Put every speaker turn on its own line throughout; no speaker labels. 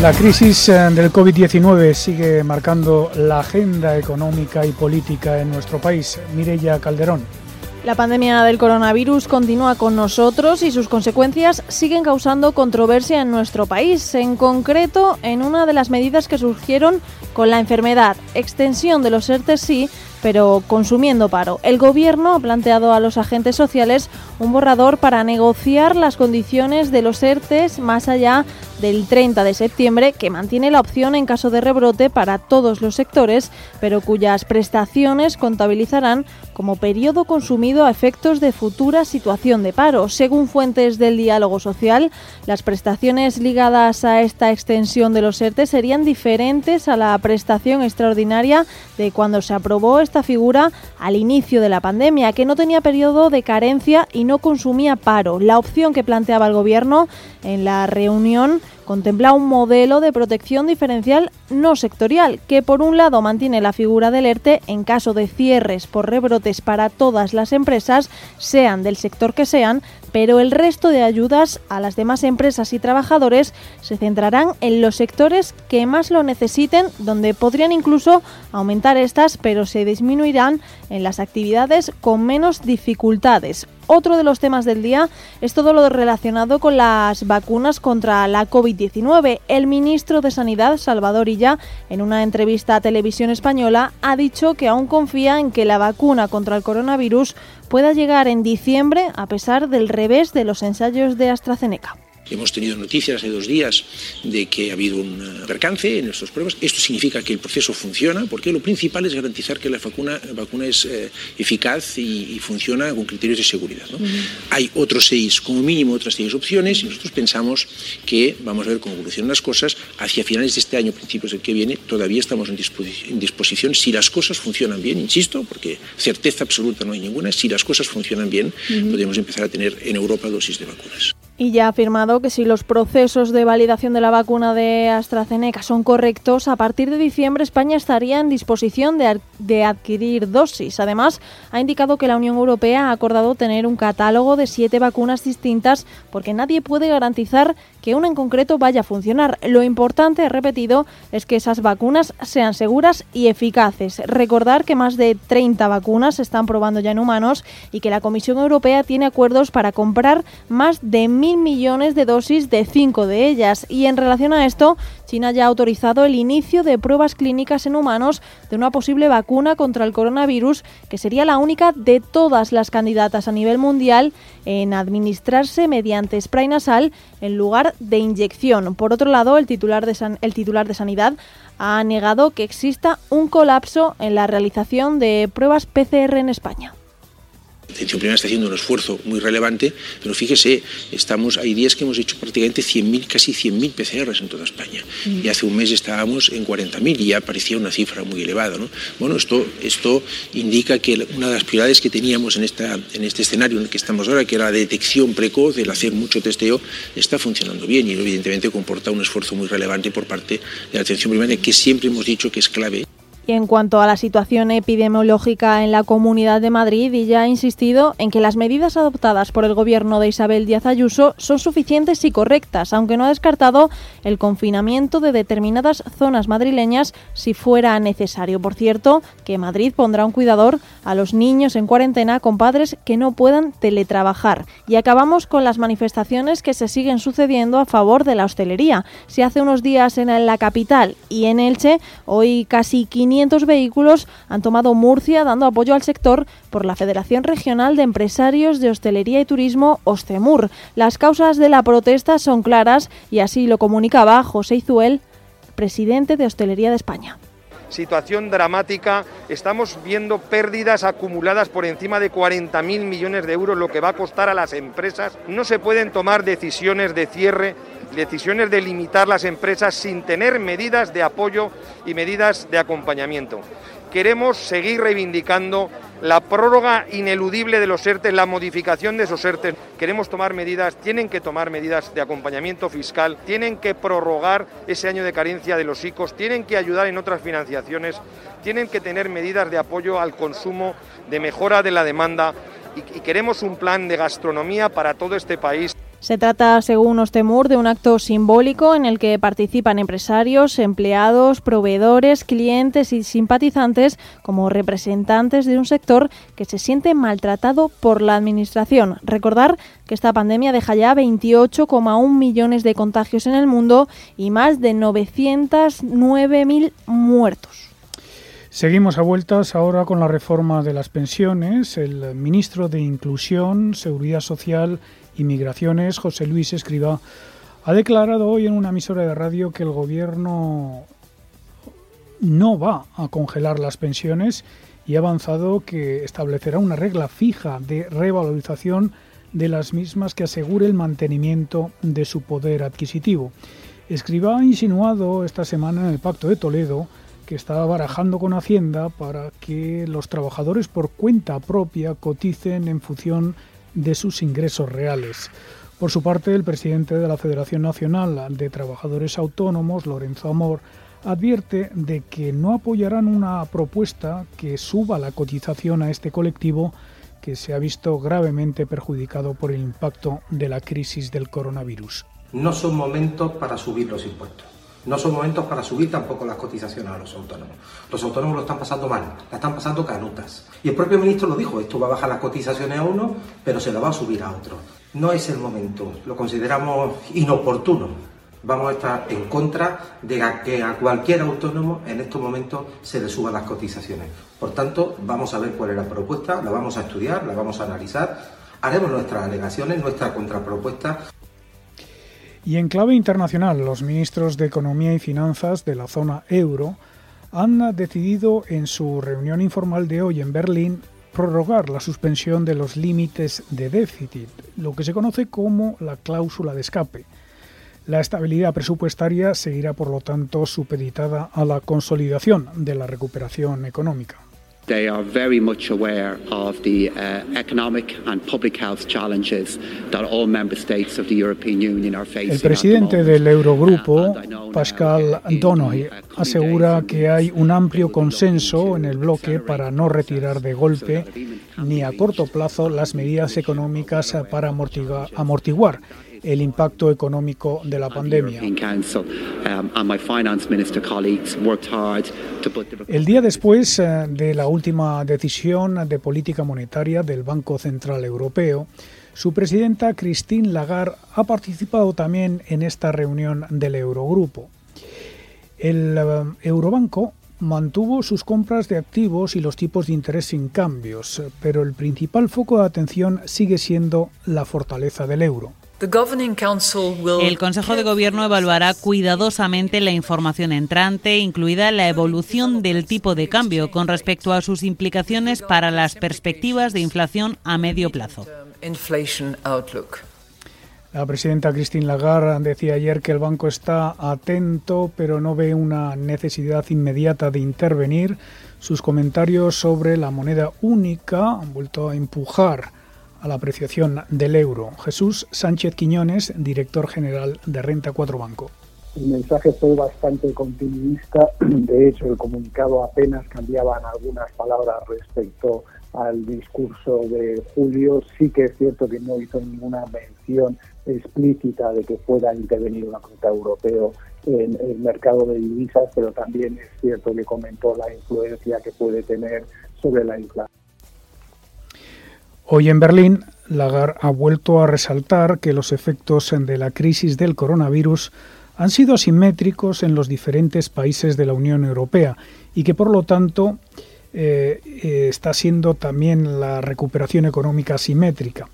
La crisis eh, del COVID-19 sigue marcando la agenda económica y política en nuestro país. Mireya Calderón.
La pandemia del coronavirus continúa con nosotros y sus consecuencias siguen causando controversia en nuestro país, en concreto en una de las medidas que surgieron con la enfermedad, extensión de los ERTE sí, pero consumiendo paro. El Gobierno ha planteado a los agentes sociales un borrador para negociar las condiciones de los ERTES más allá del 30 de septiembre, que mantiene la opción en caso de rebrote para todos los sectores, pero cuyas prestaciones contabilizarán como periodo consumido a efectos de futura situación de paro. Según fuentes del diálogo social, las prestaciones ligadas a esta extensión de los ERTE serían diferentes a la prestación extraordinaria de cuando se aprobó esta figura al inicio de la pandemia, que no tenía periodo de carencia y no consumía paro. La opción que planteaba el Gobierno en la reunión contempla un modelo de protección diferencial no sectorial, que por un lado mantiene la figura del ERTE en caso de cierres por rebrotes para todas las empresas, sean del sector que sean, pero el resto de ayudas a las demás empresas y trabajadores se centrarán en los sectores que más lo necesiten, donde podrían incluso aumentar estas, pero se disminuirán en las actividades con menos dificultades. Otro de los temas del día es todo lo relacionado con las vacunas contra la COVID-19. El ministro de Sanidad, Salvador Illa, en una entrevista a Televisión Española, ha dicho que aún confía en que la vacuna contra el coronavirus pueda llegar en diciembre a pesar del revés de los ensayos de AstraZeneca.
Hemos tenido noticias hace dos días de que ha habido un eh, percance en estos pruebas. Esto significa que el proceso funciona, porque lo principal es garantizar que la vacuna, vacuna es eh, eficaz y, funciona con criterios de seguridad. Hay otros seis, como mínimo otras seis opciones, y nosotros pensamos que vamos a ver cómo evolucionan las cosas. Hacia finales de este año, principios del que viene, todavía estamos en disposición, en disposición si las cosas funcionan bien, insisto, porque certeza absoluta no hay ninguna, si las cosas funcionan bien, podemos empezar a tener en Europa dosis de vacunas
y ya ha que si los procesos de validación de la vacuna de AstraZeneca son correctos, a partir de diciembre España estaría en disposición de, adquirir dosis. Además, ha indicado que la Unión Europea ha acordado tener un catálogo de siete vacunas distintas porque nadie puede garantizar que una en concreto vaya a funcionar. Lo importante, repetido, es que esas vacunas sean seguras y eficaces. Recordar que más de 30 vacunas se están probando ya en humanos y que la Comisión Europea tiene acuerdos para comprar más de mil millones de dosis de cinco de ellas. Y en relación a esto, China ya ha autorizado el inicio de pruebas clínicas en humanos de una posible vacuna contra el coronavirus, que sería la única de todas las candidatas a nivel mundial en administrarse mediante spray nasal en lugar de inyección. Por otro lado, el titular de, el titular de Sanidad ha negado que exista un colapso en la realización de pruebas PCR en España.
Atención Primaria está haciendo un esfuerzo muy relevante, pero fíjese, estamos, hay días que hemos hecho prácticamente 100.000, casi 100.000 PCRs en toda España. Mm. Y hace un mes estábamos en 40.000 y ya parecía una cifra muy elevada. ¿no? Bueno, esto, esto indica que una de las prioridades que teníamos en, esta, en este escenario en el que estamos ahora, que era la detección precoz, el hacer mucho testeo, está funcionando bien y evidentemente comporta un esfuerzo muy relevante por parte de la atención primaria, que siempre hemos dicho que es clave.
Y en cuanto a la situación epidemiológica en la Comunidad de Madrid, ella ha insistido en que las medidas adoptadas por el gobierno de Isabel Díaz Ayuso son suficientes y correctas, aunque no ha descartado el confinamiento de determinadas zonas madrileñas si fuera necesario. Por cierto, que Madrid pondrá un cuidador a los niños en cuarentena con padres que no puedan teletrabajar. Y acabamos con las manifestaciones que se siguen sucediendo a favor de la hostelería. Si hace unos días en la capital y en Elche, hoy casi 500 vehículos han tomado Murcia dando apoyo al sector por la Federación Regional de Empresarios de Hostelería y Turismo, Ostemur. Las causas de la protesta son claras y así lo comunicaba José Izuel, presidente de Hostelería de España
situación dramática. Estamos viendo pérdidas acumuladas por encima de 40.000 millones de euros, lo que va a costar a las empresas. No se pueden tomar decisiones de cierre decisiones de limitar las empresas sin tener medidas de apoyo y medidas de acompañamiento. Queremos seguir reivindicando la prórroga ineludible de los ERTE, la modificación de esos ERTE. Queremos tomar medidas, tienen que tomar medidas de acompañamiento fiscal, tienen que prorrogar ese año de carencia de los ICOs, tienen que ayudar en otras financiaciones, tienen que tener medidas de apoyo al consumo, de mejora de la demanda y, y queremos un plan de gastronomía para todo este país.
Se trata, según Ostemur, de un acto simbólico en el que participan empresarios, empleados, proveedores, clientes y simpatizantes como representantes de un sector que se siente maltratado por la Administración. Recordar que esta pandemia deja ya 28,1 millones de contagios en el mundo y más de 909.000 muertos.
Seguimos a vueltas ahora con la reforma de las pensiones. El ministro de Inclusión, Seguridad Social y Migraciones, José Luis Escriba, ha declarado hoy en una emisora de radio que el gobierno no va a congelar las pensiones y ha avanzado que establecerá una regla fija de revalorización de las mismas que asegure el mantenimiento de su poder adquisitivo. Escriba ha insinuado esta semana en el Pacto de Toledo que estaba barajando con Hacienda para que los trabajadores por cuenta propia coticen en función de sus ingresos reales. Por su parte, el presidente de la Federación Nacional de Trabajadores Autónomos, Lorenzo Amor, advierte de que no apoyarán una propuesta que suba la cotización a este colectivo que se ha visto gravemente perjudicado por el impacto de la crisis del coronavirus.
No son momentos para subir los impuestos. No son momentos para subir tampoco las cotizaciones a los autónomos. Los autónomos lo están pasando mal, la están pasando canutas. Y el propio ministro lo dijo, esto va a bajar las cotizaciones a uno, pero se lo va a subir a otro. No es el momento, lo consideramos inoportuno. Vamos a estar en contra de que a cualquier autónomo en estos momentos se le suban las cotizaciones. Por tanto, vamos a ver cuál es la propuesta, la vamos a estudiar, la vamos a analizar, haremos nuestras alegaciones, nuestra contrapropuesta.
Y en clave internacional, los ministros de Economía y Finanzas de la zona euro han decidido en su reunión informal de hoy en Berlín prorrogar la suspensión de los límites de déficit, lo que se conoce como la cláusula de escape. La estabilidad presupuestaria seguirá, por lo tanto, supeditada a la consolidación de la recuperación económica.
They are very much aware of the uh, economic and public health challenges that all member states of the European Union are facing.
El presidente del Eurogrupo, uh, Pascal Donohy, asegura que hay un amplio consenso en el bloque para no retirar de golpe ni a corto plazo las medidas económicas para amortiguar el impacto económico de la pandemia. El día después eh, de la última decisión de política monetaria del Banco Central Europeo, su presidenta Christine Lagarde ha participado también en esta reunión del Eurogrupo. El eh, Eurobanco mantuvo sus compras de activos y los tipos de interés sin cambios, pero el principal foco de atención sigue siendo la fortaleza del euro.
El Consejo de Gobierno evaluará cuidadosamente la información entrante, incluida la evolución del tipo de cambio con respecto a sus implicaciones para las perspectivas de inflación a medio plazo.
La presidenta Christine Lagarde decía ayer que el banco está atento, pero no ve una necesidad inmediata de intervenir. Sus comentarios sobre la moneda única han vuelto a empujar a la apreciación del euro. Jesús Sánchez Quiñones, director general de Renta 4 Banco.
El mensaje fue bastante continuista, de hecho el comunicado apenas cambiaban algunas palabras respecto al discurso de Julio, sí que es cierto que no hizo ninguna mención explícita de que pueda intervenir una cuenta europeo en el mercado de divisas, pero también es cierto que comentó la influencia que puede tener sobre la inflación.
Hoy en Berlín, Lagarde ha vuelto a resaltar que los efectos de la crisis del coronavirus han sido asimétricos en los diferentes países de la Unión Europea y que por lo tanto eh, eh, está siendo también la recuperación económica asimétrica.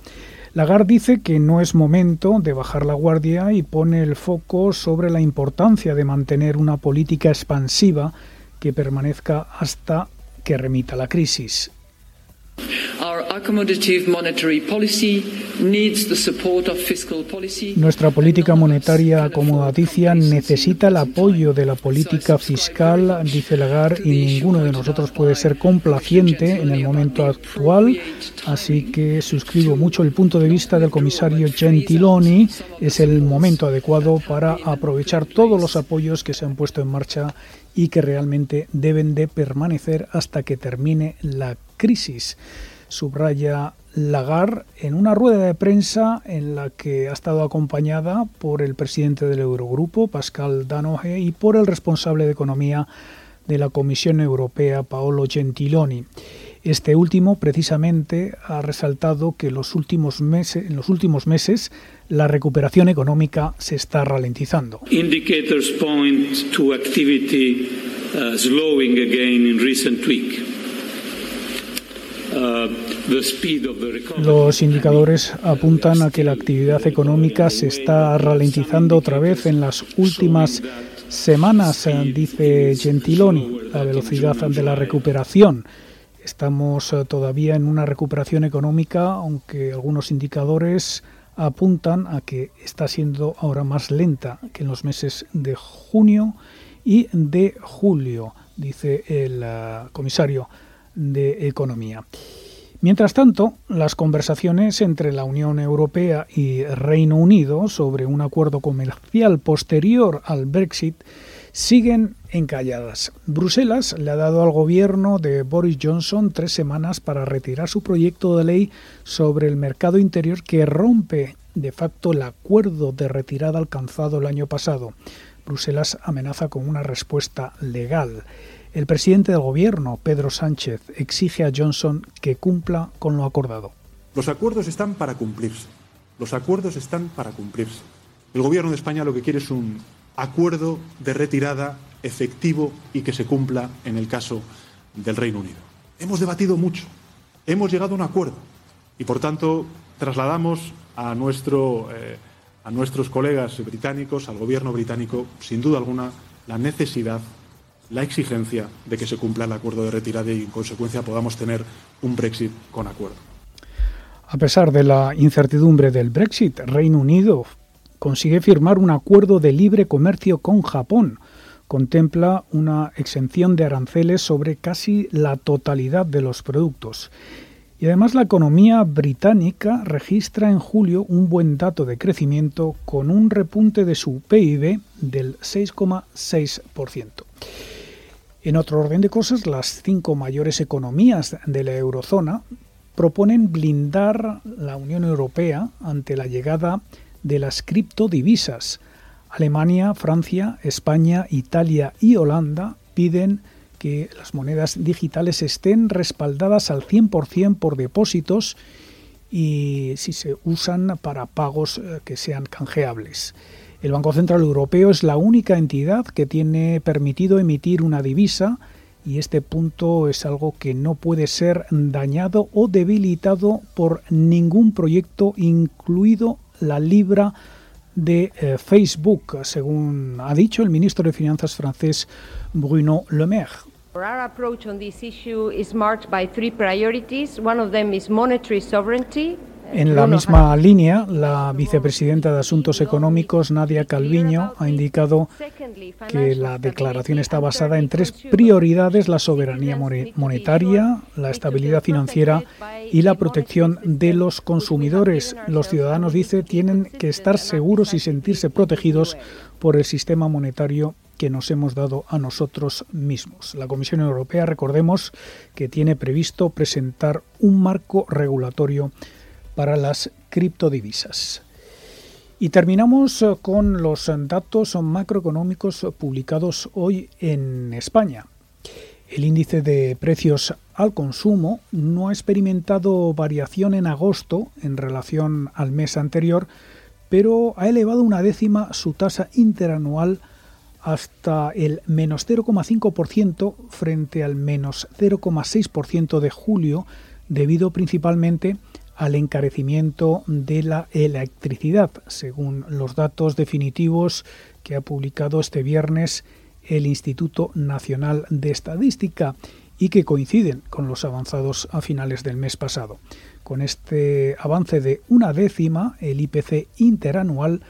Lagarde dice que no es momento de bajar la guardia y pone el foco sobre la importancia de mantener una política expansiva que permanezca hasta que remita la crisis. Nuestra política monetaria acomodaticia necesita el apoyo de la política fiscal, dice Lagarde, y ninguno de nosotros puede ser complaciente en el momento actual. Así que suscribo mucho el punto de vista del comisario Gentiloni. Es el momento adecuado para aprovechar todos los apoyos que se han puesto en marcha y que realmente deben de permanecer hasta que termine la crisis, subraya Lagarde en una rueda de prensa en la que ha estado acompañada por el presidente del Eurogrupo, Pascal Danoje, y por el responsable de Economía de la Comisión Europea, Paolo Gentiloni. Este último, precisamente, ha resaltado que los últimos meses, en los últimos meses la recuperación económica se está ralentizando.
Indicators point to activity uh, slowing again in recent week.
Los indicadores apuntan a que la actividad económica se está ralentizando otra vez en las últimas semanas, dice Gentiloni. La velocidad de la recuperación Estamos eh, todavía en una recuperación económica, aunque algunos indicadores apuntan a que está siendo ahora más lenta que en los meses de junio y de julio, dice el eh, comisario de Economía. Mientras tanto, las conversaciones entre la Unión Europea y Reino Unido sobre un acuerdo comercial posterior al Brexit siguen encalladas. Bruselas le ha dado al gobierno de Boris Johnson tres semanas para retirar su proyecto de ley sobre el mercado interior que rompe de facto el acuerdo de retirada alcanzado el año pasado. Bruselas amenaza con una respuesta legal. El presidente del gobierno, Pedro Sánchez, exige a Johnson que cumpla con lo acordado.
Los acuerdos están para cumplirse. Los acuerdos están para cumplirse. El gobierno de España lo que quiere es un acuerdo de retirada efectivo y que se cumpla en el caso del Reino Unido. Hemos debatido mucho, hemos llegado a un acuerdo y, por tanto, trasladamos a, nuestro, eh, a nuestros colegas británicos, al gobierno británico, sin duda alguna, la necesidad, la exigencia de que se cumpla el acuerdo de retirada y, en consecuencia, podamos tener un Brexit con acuerdo.
A pesar de la incertidumbre del Brexit, Reino Unido consigue firmar un acuerdo de libre comercio con Japón. Contempla una exención de aranceles sobre casi la totalidad de los productos. Y además la economía británica registra en julio un buen dato de crecimiento con un repunte de su PIB del 6,6%. En otro orden de cosas, las cinco mayores economías de la eurozona proponen blindar la Unión Europea ante la llegada de las criptodivisas. Alemania, Francia, España, Italia y Holanda piden que las monedas digitales estén respaldadas al 100% por depósitos y si se usan para pagos eh, que sean canjeables. El Banco Central Europeo es la única entidad que tiene permitido emitir una divisa y este punto es algo que no puede ser dañado o debilitado por ningún proyecto, incluido la libra de eh, Facebook, según ha dicho el ministro de Finanzas francés Bruno Le Maire. Our approach on this issue is marked by three priorities. One of them is monetary sovereignty, en la misma línea, la vicepresidenta de Asuntos Económicos, Nadia Calviño, ha indicado que la declaración está basada en tres prioridades, la soberanía monetaria, la estabilidad financiera y la protección de los consumidores. Los ciudadanos, dice, tienen que estar seguros y sentirse protegidos por el sistema monetario que nos hemos dado a nosotros mismos. La Comisión Europea, recordemos, que tiene previsto presentar un marco regulatorio para las criptodivisas. Y terminamos eh, con los datos macroeconómicos publicados hoy en España. El índice de precios al consumo no ha experimentado variación en agosto en relación al mes anterior, pero ha elevado una décima su tasa interanual hasta el menos 0,5% frente al menos 0,6% de julio, debido principalmente al encarecimiento de la electricidad, según los datos definitivos que ha publicado este viernes el Instituto Nacional de Estadística y que coinciden con los avanzados a finales del mes pasado. Con este avance de una décima, el IPC interanual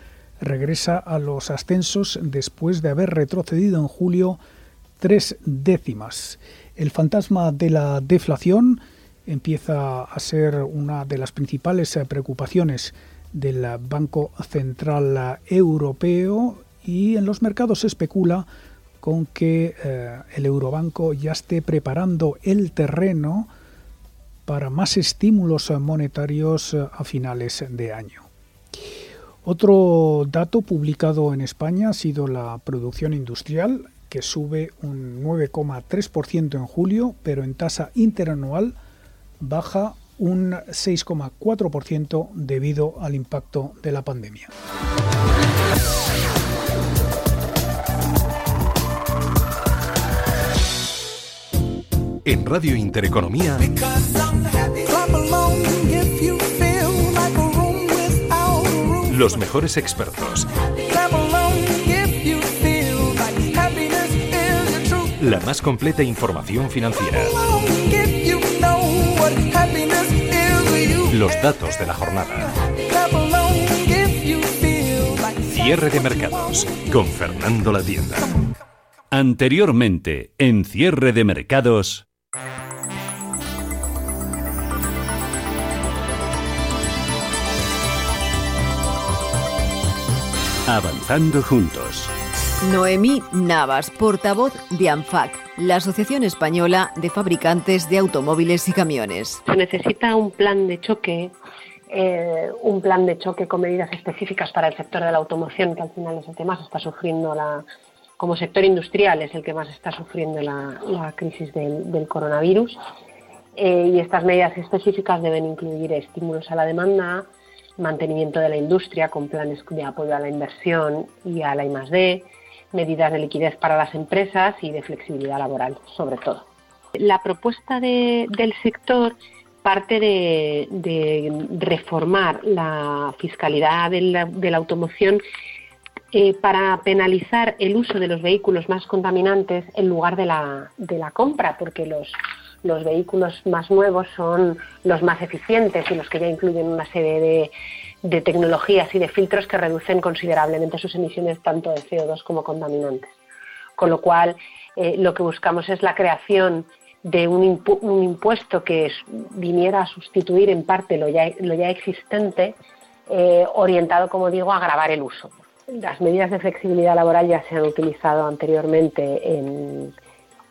regresa a los ascensos después de haber retrocedido en julio tres décimas. El fantasma de la deflación empieza a ser una de las principales eh, preocupaciones del Banco Central Europeo y en los mercados se especula con que eh, el Eurobanco ya esté preparando el terreno para más estímulos monetarios a finales de año. Otro dato publicado en España ha sido la producción industrial, que sube un 9,3% en julio, pero en tasa interanual baja un 6,4% debido al impacto de la pandemia.
En Radio Intereconomía. Los mejores expertos. La más completa información financiera. Los datos de la jornada. Cierre de mercados con Fernando La Tienda. Anteriormente, en cierre de mercados. Avanzando juntos.
Noemí Navas, portavoz de ANFAC, la Asociación Española de Fabricantes de Automóviles y Camiones.
Se necesita un plan de choque, eh, un plan de choque con medidas específicas para el sector de la automoción, que al final es el que más está sufriendo la, como sector industrial es el que más está sufriendo la, crisis del, coronavirus. Eh, y estas medidas específicas deben incluir estímulos a la demanda, mantenimiento de la industria con planes de apoyo a la inversión y a la I+D, medidas de liquidez para las empresas y de flexibilidad laboral, sobre todo. La propuesta del sector parte de, reformar la fiscalidad de la, automoción eh, para penalizar el uso de los vehículos más contaminantes en lugar de la, de la compra, porque los vehículos más nuevos son los más eficientes y los que ya incluyen una serie de, tecnologías y de filtros que reducen considerablemente sus emisiones tanto de CO2 como contaminantes. Con lo cual, eh, lo que buscamos es la creación de un, impuesto que viniera a sustituir en parte lo ya, existente, eh, orientado, como digo, a agravar el uso. Las medidas de flexibilidad laboral ya se han utilizado anteriormente en,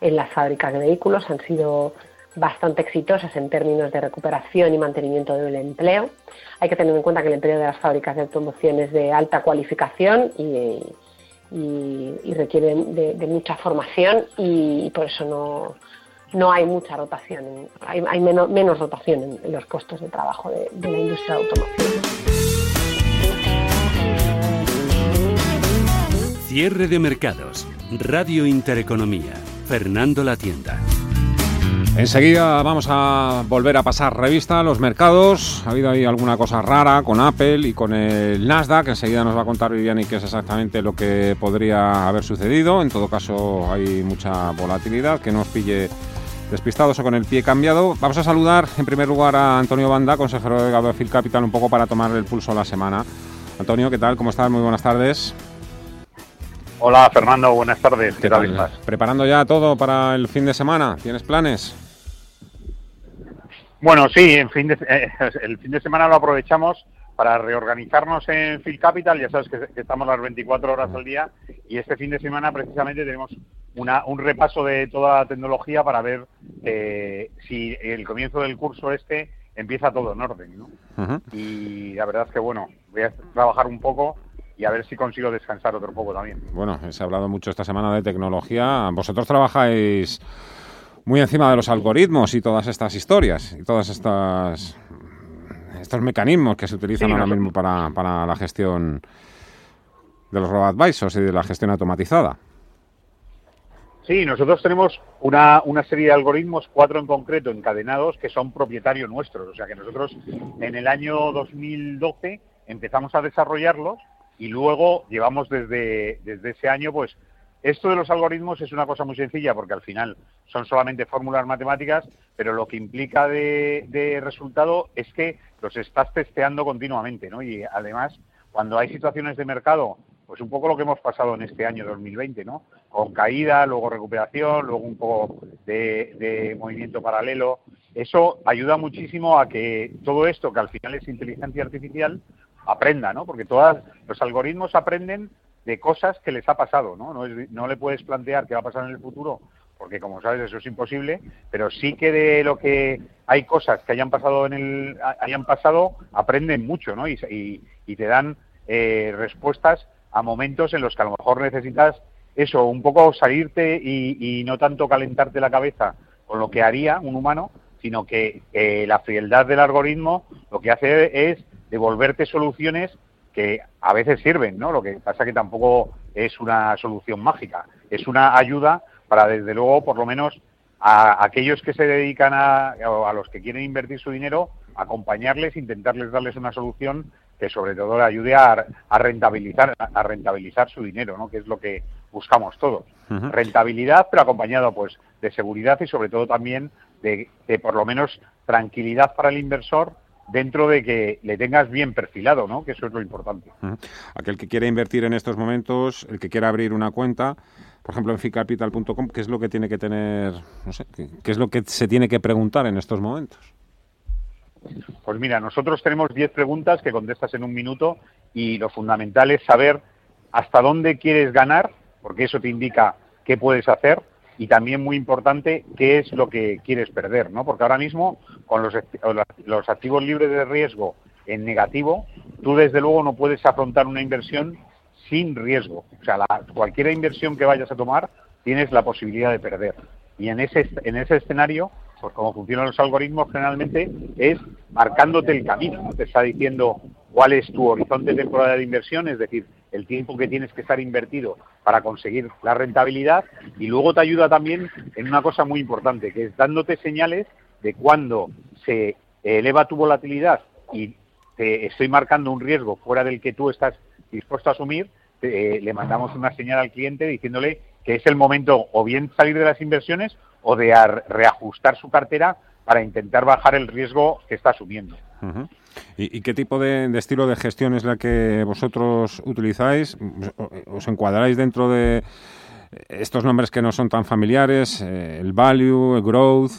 en las fábricas de vehículos han sido bastante exitosas en términos de recuperación y mantenimiento del empleo. Hay que tener en cuenta que el empleo de las fábricas de automoción es de alta cualificación y, requieren de, mucha formación y, por eso no, hay mucha rotación, hay, menos, rotación en, los puestos de trabajo de, de la industria de automoción.
Cierre de mercados. Radio Intereconomía. Fernando La Tienda.
Enseguida vamos a volver a pasar revista a los mercados. Ha habido ahí alguna cosa rara con Apple y con el Nasdaq. Enseguida nos va a contar Viviani qué es exactamente lo que podría haber sucedido. En todo caso, hay mucha volatilidad que nos pille despistados o con el pie cambiado. Vamos a saludar en primer lugar a Antonio Banda, consejero de Gabriel Capital, un poco para tomar el pulso la semana. Antonio, ¿qué tal? ¿Cómo estás? Muy buenas tardes.
Hola Fernando, buenas tardes.
¿Qué, tal? ¿Preparando ya todo para el fin de semana? ¿Tienes planes?
Bueno, sí, en fin de, eh, el fin de semana lo aprovechamos para reorganizarnos en Phil Capital. Ya sabes que, estamos las 24 horas al día y este fin de semana precisamente tenemos una, un repaso de toda la tecnología para ver eh, si el comienzo del curso este empieza todo en orden. ¿no? Y la verdad es que, bueno, voy a trabajar un poco y a ver si consigo descansar otro poco también.
Bueno, se ha hablado mucho esta semana de tecnología. Vosotros trabajáis muy encima de los algoritmos y todas estas historias y todas estas estos mecanismos que se utilizan ahora mismo para, para la gestión de los robo-advisors y de la gestión automatizada.
Sí, nosotros tenemos una, una, serie de algoritmos, cuatro en concreto, encadenados, que son propietarios nuestros. O sea que nosotros en el año 2012 empezamos a desarrollarlos y luego llevamos desde, desde ese año, pues esto de los algoritmos es una cosa muy sencilla porque al final son solamente fórmulas matemáticas, pero lo que implica de, resultado es que los estás testeando continuamente, ¿no? Y además, cuando hay situaciones de mercado, pues un poco lo que hemos pasado en este año 2020, ¿no? Con caída, luego recuperación, luego un poco de, de movimiento paralelo. Eso ayuda muchísimo a que todo esto, que al final es inteligencia artificial, aprenda, ¿no? Porque todos los algoritmos aprenden de cosas que les ha pasado, ¿no? No, le puedes plantear qué va a pasar en el futuro porque como sabes eso es imposible, pero sí que de lo que hay cosas que hayan pasado en el hayan pasado aprenden mucho, ¿no? Y, te dan eh, respuestas a momentos en los que a lo mejor necesitas eso, un poco salirte y, no tanto calentarte la cabeza con lo que haría un humano, sino que la frialdad del algoritmo lo que hace es devolverte soluciones que a veces sirven, ¿no? Lo que pasa que tampoco es una solución mágica, es una ayuda para, desde luego, por lo menos a aquellos que se dedican a, a los que quieren invertir su dinero, acompañarles, intentarles darles una solución que sobre todo le ayude a, rentabilizar a rentabilizar su dinero, ¿no? Que es lo que buscamos todos. Rentabilidad, pero acompañado pues de seguridad y sobre todo también de, de por lo menos tranquilidad para el inversor dentro de que le tengas bien perfilado, ¿no? Que eso es lo importante.
Aquel que quiere invertir en estos momentos, el que quiera abrir una cuenta, por ejemplo en ficapital.com, ¿qué es lo que tiene que tener, no sé, qué, es lo que se tiene que preguntar en estos momentos?
Pues mira, nosotros tenemos 10 preguntas que contestas en un minuto y lo fundamental es saber hasta dónde quieres ganar, porque eso te indica qué puedes hacer y también muy importante qué es lo que quieres perder, ¿no? Porque ahora mismo con los, los activos libres de riesgo en negativo, tú desde luego no puedes afrontar una inversión sin riesgo. O sea, cualquier inversión que vayas a tomar tienes la posibilidad de perder. Y en ese, en ese escenario, pues como funcionan los algoritmos generalmente, es marcándote el camino. Te está diciendo cuál es tu horizonte temporal de inversión, es decir, el tiempo que tienes que estar invertido para conseguir la rentabilidad y luego te ayuda también en una cosa muy importante, que es dándote señales de cuando se eleva tu volatilidad y te estoy marcando un riesgo fuera del que tú estás dispuesto a asumir, le mandamos una señal al cliente diciéndole que es el momento o bien salir de las inversiones o de reajustar su cartera para intentar bajar el riesgo que está asumiendo.
¿Y, qué tipo de, estilo de gestión es la que vosotros utilizáis? ¿Os encuadráis dentro de estos nombres que no son tan familiares? Eh, ¿El value, el growth?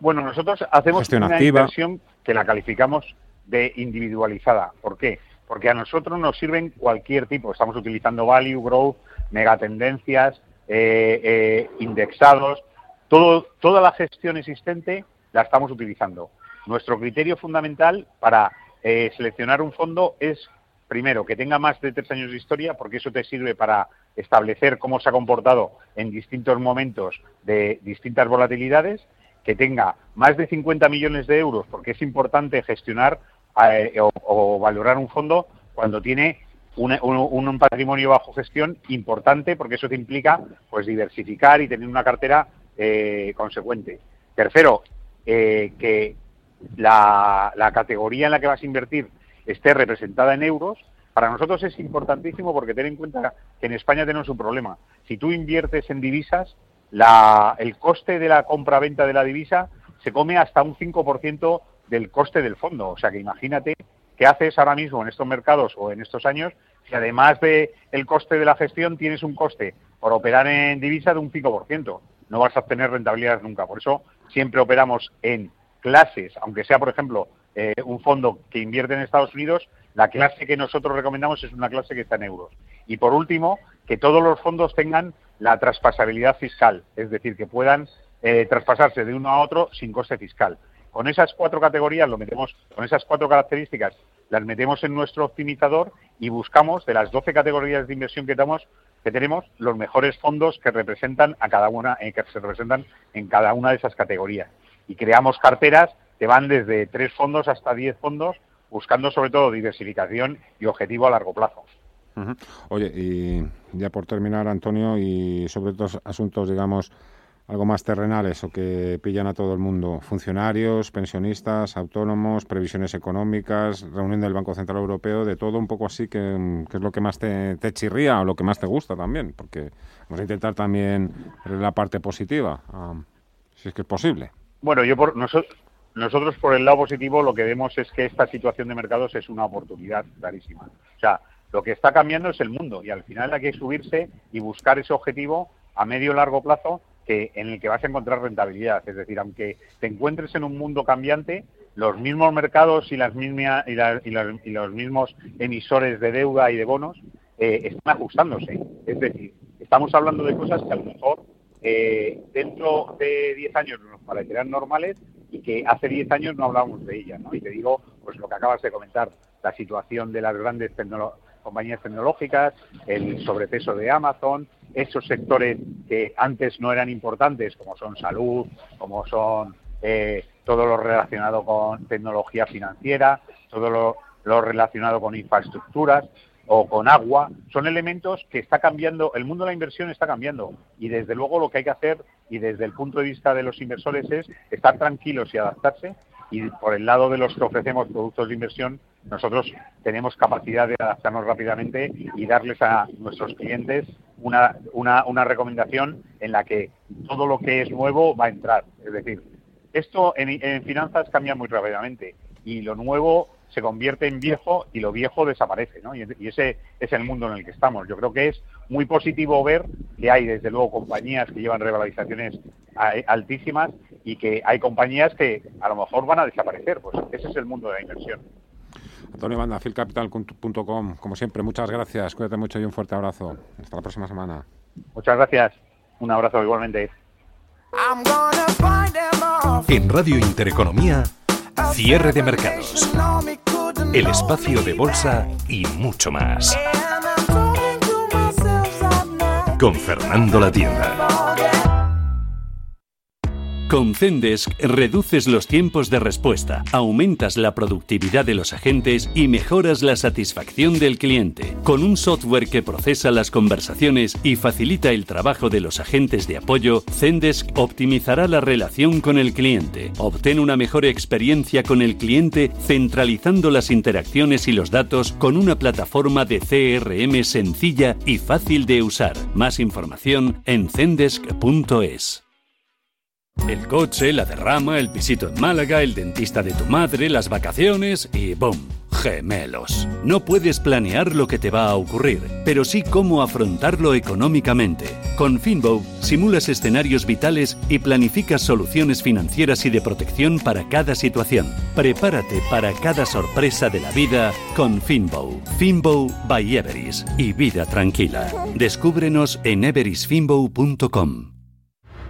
Bueno, nosotros hacemos una inversión que la calificamos de individualizada. ¿Por qué? Porque a nosotros nos sirven cualquier tipo. Estamos utilizando value, growth, megatendencias, eh, eh, indexados. Todo, toda la gestión existente la estamos utilizando. Nuestro criterio fundamental para eh, seleccionar un fondo es, primero, que tenga más de tres años de historia, porque eso te sirve para establecer cómo se ha comportado en distintos momentos de distintas volatilidades, que tenga más de 50 millones de euros, porque es importante gestionar eh, o, valorar un fondo cuando tiene un, patrimonio bajo gestión importante, porque eso te implica pues diversificar y tener una cartera eh, consecuente. Tercero, que la, categoría en la que vas a invertir esté representada en euros, para nosotros es importantísimo porque ten en cuenta que en España tenemos un problema. Si tú inviertes en divisas, el coste de la compra-venta de la divisa se come hasta un 5% del coste del fondo. O sea que imagínate qué haces ahora mismo en estos mercados o en estos años si además del el coste de la gestión tienes un coste por operar en divisa de un 5%. No vas a obtener rentabilidad nunca. Por eso siempre operamos en clases, aunque sea, por ejemplo, eh, un fondo que invierte en Estados Unidos, la clase que nosotros recomendamos es una clase que está en euros. Y por último, que todos los fondos tengan la traspasabilidad fiscal, es decir, que puedan eh, traspasarse de uno a otro sin coste fiscal. Con esas cuatro categorías lo metemos, con esas cuatro características las metemos en nuestro optimizador y buscamos de las 12 categorías de inversión que tenemos, que tenemos los mejores fondos que representan a cada una, eh, que se representan en cada una de esas categorías y creamos carteras que van desde tres fondos hasta diez fondos, buscando sobre todo diversificación y objetivo a largo plazo.
Oye, y ya por terminar, Antonio, y sobre estos asuntos, digamos, algo más terrenales o que pillan a todo el mundo, funcionarios, pensionistas, autónomos, previsiones económicas, reunión del Banco Central Europeo, de todo un poco así, que, es lo que más te, chirría o lo que más te gusta también, porque vamos a intentar también la parte positiva, ah, si es que es posible.
Bueno, yo por nosotros, nosotros por el lado positivo lo que vemos es que esta situación de mercados es una oportunidad clarísima. O sea, lo que está cambiando es el mundo y al final hay que subirse y buscar ese objetivo a medio y largo plazo que en el que vas a encontrar rentabilidad. Es decir, aunque te encuentres en un mundo cambiante, los mismos mercados y las mismas y, los mismos emisores de deuda y de bonos eh, están ajustándose. Es decir, estamos hablando de cosas que a lo mejor eh, dentro de 10 años nos parecerán normales y que hace 10 años no hablábamos de ellas, ¿no? Y te digo, pues lo que acabas de comentar, la situación de las grandes compañías tecnológicas, el sobrepeso de Amazon, esos sectores que antes no eran importantes, como son salud, como son eh, todo lo relacionado con tecnología financiera, todo lo, lo relacionado con infraestructuras o con agua, son elementos que está cambiando, el mundo de la inversión está cambiando. Y desde luego lo que hay que hacer y desde el punto de vista de los inversores es estar tranquilos y adaptarse. Y por el lado de los que ofrecemos productos de inversión, nosotros tenemos capacidad de adaptarnos rápidamente y darles a nuestros clientes una, una, una recomendación en la que todo lo que es nuevo va a entrar. Es decir, esto en, en finanzas cambia muy rápidamente. Y lo nuevo se convierte en viejo y lo viejo desaparece, ¿no? Y, ese es el mundo en el que estamos. Yo creo que es muy positivo ver que hay, desde luego, compañías que llevan revalorizaciones altísimas y que hay compañías que a lo mejor van a desaparecer. Pues ese es el mundo de la inversión.
Antonio Banda, filcapital.com, como siempre, muchas gracias. Cuídate mucho y un fuerte abrazo. Hasta la próxima semana.
Muchas gracias. Un abrazo igualmente.
En Radio Intereconomía, cierre de mercados el espacio de bolsa y mucho más. Con Fernando La Tienda. Con Zendesk reduces los tiempos de respuesta, aumentas la productividad de los agentes y mejoras la satisfacción del cliente. Con un software que procesa las conversaciones y facilita el trabajo de los agentes de apoyo, Zendesk optimizará la relación con el cliente. Obtén una mejor experiencia con el cliente centralizando las interacciones y los datos con una plataforma de CRM sencilla y fácil de usar. Más información en zendesk.es. El coche, la derrama, el pisito en Málaga, el dentista de tu madre, las vacaciones y ¡boom! Gemelos. No puedes planear lo que te va a ocurrir, pero sí cómo afrontarlo económicamente. Con Finbow simulas escenarios vitales y planificas soluciones financieras y de protección para cada situación. Prepárate para cada sorpresa de la vida con Finbow. Finbow by Everis y vida tranquila. Descúbrenos en everisfinbow.com.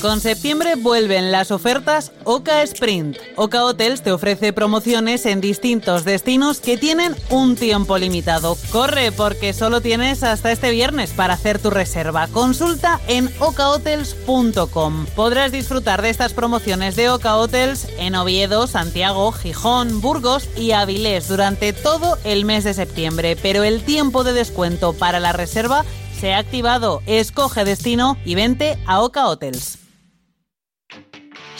Con septiembre vuelven las ofertas Oca Sprint. Oca Hotels te ofrece promociones en distintos destinos que tienen un tiempo limitado. Corre porque solo tienes hasta este viernes para hacer tu reserva. Consulta en ocahotels.com. Podrás disfrutar de estas promociones de Oca Hotels en Oviedo, Santiago, Gijón, Burgos y Avilés durante todo el mes de septiembre, pero el tiempo de descuento para la reserva se ha activado. Escoge destino y vente a Oca Hotels.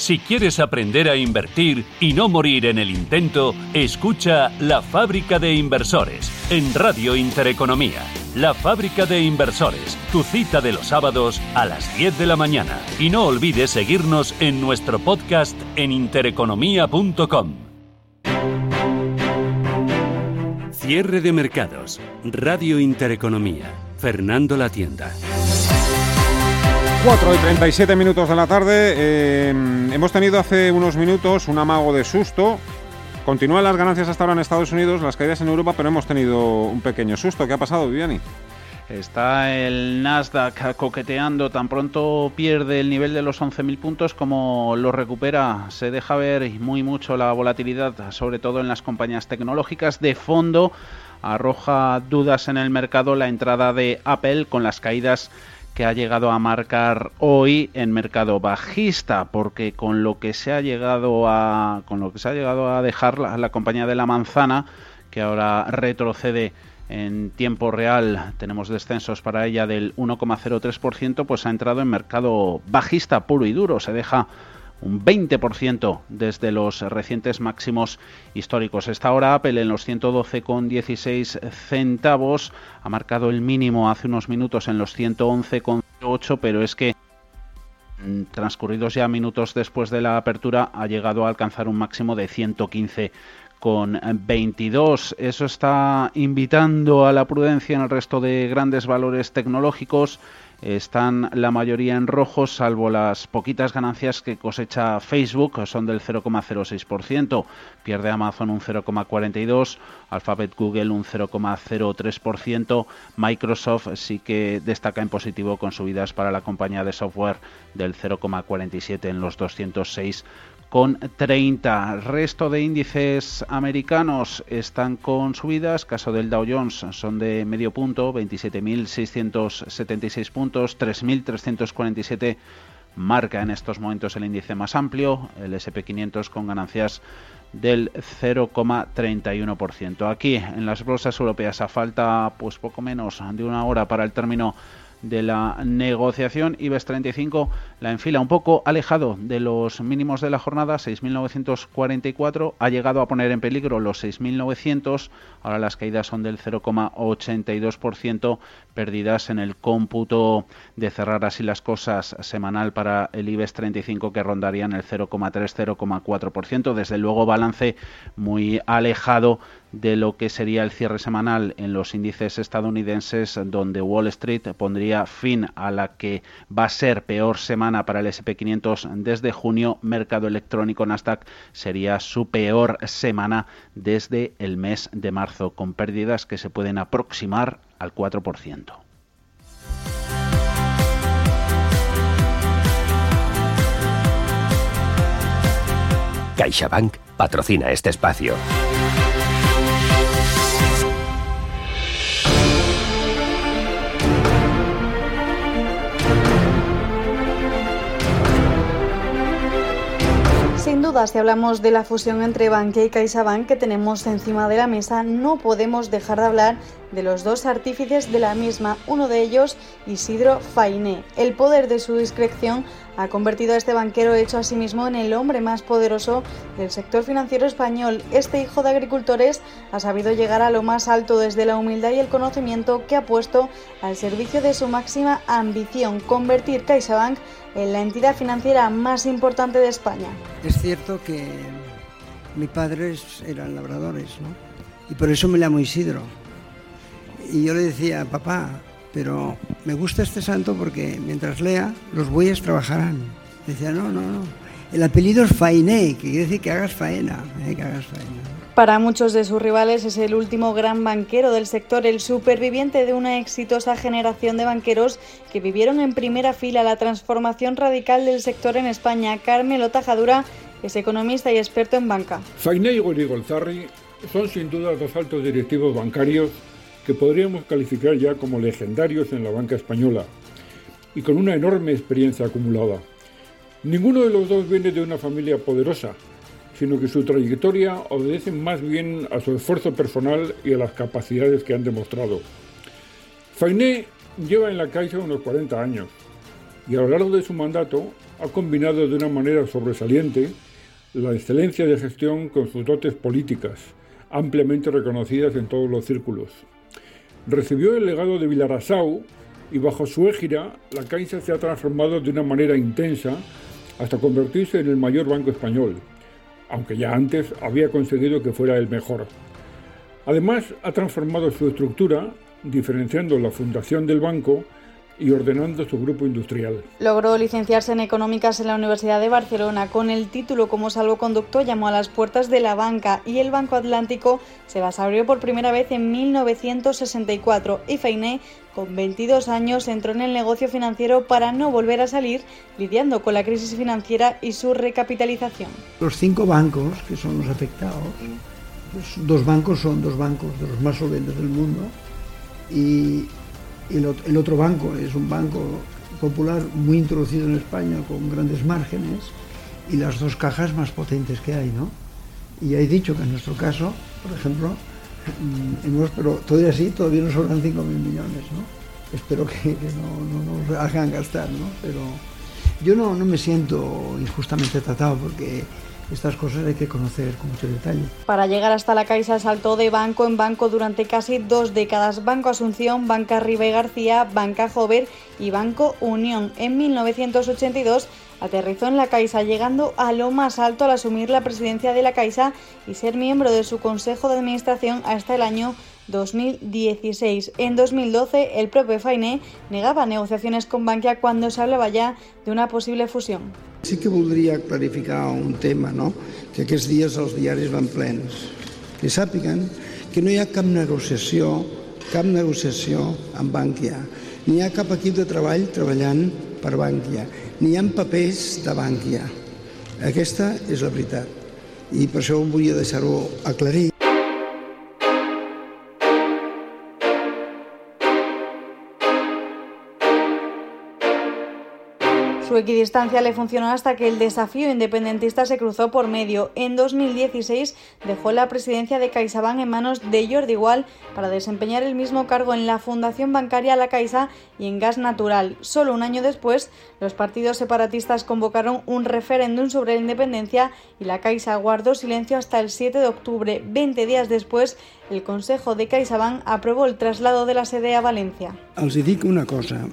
Si quieres aprender a invertir y no morir en el intento, escucha La Fábrica de Inversores en Radio Intereconomía. La Fábrica de Inversores, tu cita de los sábados a las 10 de la mañana. Y no olvides seguirnos en nuestro podcast en intereconomía.com. Cierre de mercados. Radio Intereconomía. Fernando La Tienda.
4 y 37 minutos de la tarde. Eh, hemos tenido hace unos minutos un amago de susto. Continúan las ganancias hasta ahora en Estados Unidos, las caídas en Europa, pero hemos tenido un pequeño susto. ¿Qué ha pasado, Viviani?
Está el Nasdaq coqueteando, tan pronto pierde el nivel de los 11.000 puntos como lo recupera. Se deja ver muy mucho la volatilidad, sobre todo en las compañías tecnológicas. De fondo arroja dudas en el mercado la entrada de Apple con las caídas ha llegado a marcar hoy en mercado bajista, porque con lo que se ha llegado a con lo que se ha llegado a dejar la, compañía de la manzana, que ahora retrocede en tiempo real, tenemos descensos para ella del 1,03%, pues ha entrado en mercado bajista puro y duro, se deja un 20% desde los recientes máximos históricos. Esta ahora Apple en los 112,16 centavos, ha marcado el mínimo hace unos minutos en los 111,50 8, pero es que mm, transcurridos ya minutos después de la apertura ha llegado a alcanzar un máximo de 115 con 22. Eso está invitando a la prudencia en el resto de grandes valores tecnológicos están la mayoría en rojo, salvo las poquitas ganancias que cosecha Facebook, son del 0,06%, pierde Amazon un 0,42%, Alphabet Google un 0,03%, Microsoft sí que destaca en positivo con subidas para la compañía de software del 0,47 en los 206 con 30. Resto de índices americanos están con subidas. Caso del Dow Jones son de medio punto, 27.676 puntos, 3.347 marca en estos momentos el índice más amplio, el SP500 con ganancias del 0,31%. Aquí en las bolsas europeas a falta pues poco menos de una hora para el término de la negociación. IBEX 35 la enfila un poco alejado de los mínimos de la jornada, 6.944. Ha llegado a poner en peligro los 6.900. Ahora las caídas son del 0,82%, perdidas en el cómputo de cerrar así las cosas semanal para el IBEX 35 que rondarían el 0,3-0,4%. Desde luego balance muy alejado de lo que sería el cierre semanal en los índices estadounidenses, donde Wall Street pondría fin a la que va a ser peor semana para el SP500 desde junio. Mercado electrónico Nasdaq sería su peor semana desde el mes de marzo, con pérdidas que se pueden aproximar al 4%.
CaixaBank patrocina este espacio.
Duda, si hablamos de la fusión entre Bankia y CaixaBank que tenemos encima de la mesa, no podemos dejar de hablar de los dos artífices de la misma, uno de ellos Isidro Fainé. El poder de su discreción ha convertido a este banquero hecho a sí mismo en el hombre más poderoso del sector financiero español. Este hijo de agricultores ha sabido llegar a lo más alto desde la humildad y el conocimiento que ha puesto al servicio de su máxima ambición, convertir CaixaBank en la entidad financiera más importante de España.
Es cierto que mis padres eran labradores, ¿no? Y por eso me llamo Isidro. Y yo le decía, papá, pero me gusta este santo porque mientras lea, los bueyes trabajarán. Decía, no, no, no. El apellido es Fainé, que quiere decir que hagas faena, ¿eh? que hagas faena.
Para muchos de sus rivales es el último gran banquero del sector, el superviviente de una exitosa generación de banqueros que vivieron en primera fila la transformación radical del sector en España. Carmelo Tajadura es economista y experto en banca.
Fainé y Golzarri son sin duda dos altos directivos bancarios que podríamos calificar ya como legendarios en la banca española y con una enorme experiencia acumulada. Ninguno de los dos viene de una familia poderosa, sino que su trayectoria obedece más bien a su esfuerzo personal y a las capacidades que han demostrado. Fainé lleva en la Caixa unos 40 años y a lo largo de su mandato ha combinado de una manera sobresaliente la excelencia de gestión con sus dotes políticas, ampliamente reconocidas en todos los círculos. Recibió el legado de Vilarasau y bajo su égida la Caixa se ha transformado de una manera intensa hasta convertirse en el mayor banco español aunque ya antes había conseguido que fuera el mejor. Además, ha transformado su estructura, diferenciando la fundación del banco y ordenando su grupo industrial.
Logró licenciarse en económicas en la Universidad de Barcelona. Con el título como salvoconducto llamó a las puertas de la banca y el Banco Atlántico se las abrió por primera vez en 1964 y Feiné, con 22 años, entró en el negocio financiero para no volver a salir, lidiando con la crisis financiera y su recapitalización.
Los cinco bancos que son los afectados, los dos bancos son dos bancos de los más solventes del mundo y el, otro banco es un banco popular muy introducido en España con grandes márgenes y las dos cajas más potentes que hay, ¿no? Y he dicho que en nuestro caso, por ejemplo, mm, hemos, pero todavía así, todavía nos sobran 5.000 millones, ¿no? Espero que, no, nos hagan gastar, ¿no? Pero yo no, no me siento injustamente tratado porque estas cosas hay que conocer con mucho detalle.
Para llegar hasta la Caixa saltó de banco en banco durante casi dos décadas. Banco Asunción, Banca Ribe García, Banca Jover y Banco Unión. En 1982 aterrizó en la Caixa, llegando a lo más alto al asumir la presidencia de la Caixa y ser miembro de su consejo de administración hasta el año 2016. En 2012, el propio Fainé negaba negociaciones con Bankia cuando se hablaba ya de una posible fusión.
Sí que voldria clarificar un tema, no? que aquests dies els diaris van plens. Que sàpiguen que no hi ha cap negociació, cap negociació amb Bankia. Ni hi ha cap equip de treball treballant per Bankia. Ni hi ha papers de Bankia. Aquesta és la veritat. I per això volia deixar-ho aclarir.
Su equidistancia le funcionó hasta que el desafío independentista se cruzó por medio. En 2016 dejó la presidencia de CaixaBank en manos de Jordi Igual para desempeñar el mismo cargo en la Fundación Bancaria La Caixa y en Gas Natural. Solo un año después, los partidos separatistas convocaron un referéndum sobre la independencia y la Caixa guardó silencio hasta el 7 de octubre. Veinte días después, el Consejo de CaixaBank aprobó el traslado de la sede a Valencia.
Els dic una cosa,